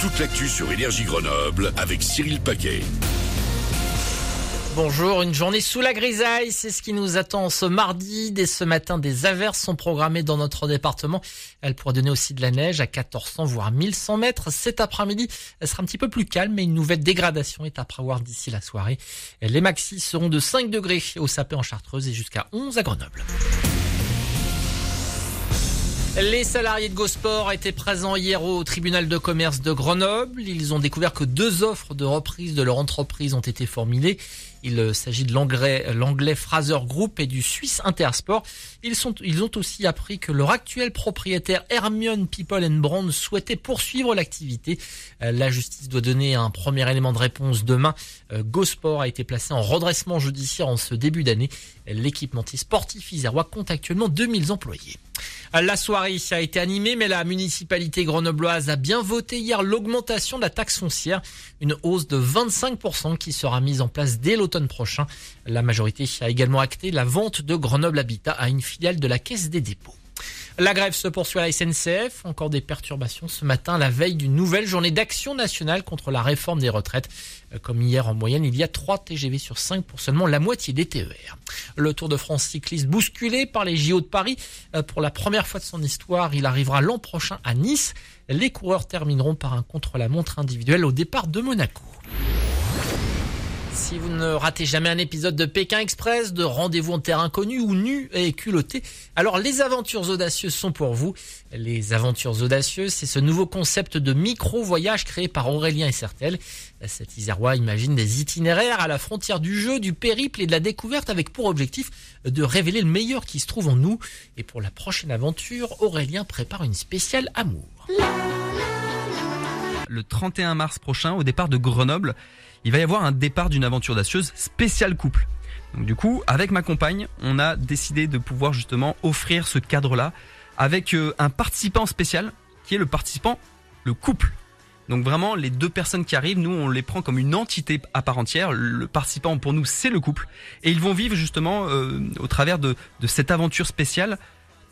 toute l'actu sur Énergie Grenoble avec Cyril Paquet. Bonjour, une journée sous la grisaille, c'est ce qui nous attend ce mardi. Dès ce matin, des averses sont programmées dans notre département. Elles pourraient donner aussi de la neige à 1400 voire 1100 mètres. Cet après-midi, elle sera un petit peu plus calme, mais une nouvelle dégradation est à prévoir d'ici la soirée. Les maxis seront de 5 degrés au Sapé en Chartreuse et jusqu'à 11 à Grenoble. Les salariés de Gosport étaient présents hier au tribunal de commerce de Grenoble. Ils ont découvert que deux offres de reprise de leur entreprise ont été formulées. Il s'agit de l'anglais, Fraser Group et du Suisse Intersport. Ils, ont aussi appris que leur actuel propriétaire Hermione People and Brand souhaitait poursuivre l'activité. La justice doit donner un premier élément de réponse demain. Gosport a été placé en redressement judiciaire en ce début d'année. L'équipementier sportif isérois compte actuellement 2000 employés. La soirée a été animée, mais la municipalité grenobloise a bien voté hier l'augmentation de la taxe foncière, une hausse de 25% qui sera mise en place dès l'automne prochain. La majorité a également acté la vente de Grenoble Habitat à une filiale de la Caisse des dépôts. La grève se poursuit à la SNCF. Encore des perturbations ce matin, la veille d'une nouvelle journée d'action nationale contre la réforme des retraites. Comme hier en moyenne, il y a 3 TGV sur 5 pour seulement la moitié des TER. Le Tour de France cycliste bousculé par les JO de Paris. Pour la première fois de son histoire, il arrivera l'an prochain à Nice. Les coureurs termineront par un contre-la-montre individuel au départ de Monaco. Si vous ne ratez jamais un épisode de Pékin Express, de Rendez-vous en terre inconnue ou nu et culotté, alors les aventures audacieuses sont pour vous. Les aventures audacieuses, c'est ce nouveau concept de micro-voyage créé par Aurélien et Certel. Cet Isérois imagine des itinéraires à la frontière du jeu, du périple et de la découverte avec pour objectif de révéler le meilleur qui se trouve en nous. Et pour la prochaine aventure, Aurélien prépare une spéciale amour. Le 31 mars prochain, au départ de Grenoble, il va y avoir un départ d'une aventure audacieuse spéciale couple. Donc du coup, avec ma compagne, on a décidé de pouvoir justement offrir ce cadre-là avec euh, un participant spécial qui est le participant, le couple. Donc vraiment, les deux personnes qui arrivent, nous, on les prend comme une entité à part entière. Le participant, pour nous, c'est le couple. Et ils vont vivre justement, euh, au travers de, de cette aventure spéciale,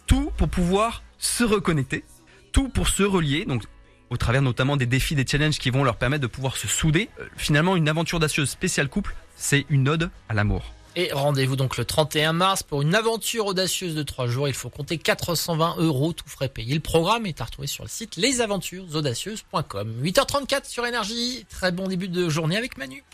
tout pour pouvoir se reconnecter, tout pour se relier. Donc au travers notamment des défis, des challenges qui vont leur permettre de pouvoir se souder. Euh, finalement, une aventure audacieuse spéciale couple, c'est une ode à l'amour. Et rendez-vous donc le 31 mars pour une aventure audacieuse de 3 jours. Il faut compter 420 euros, tout frais payé. Le programme est à retrouver sur le site lesaventuresaudacieuses.com. 8h34 sur Énergie. Très bon début de journée avec Manu.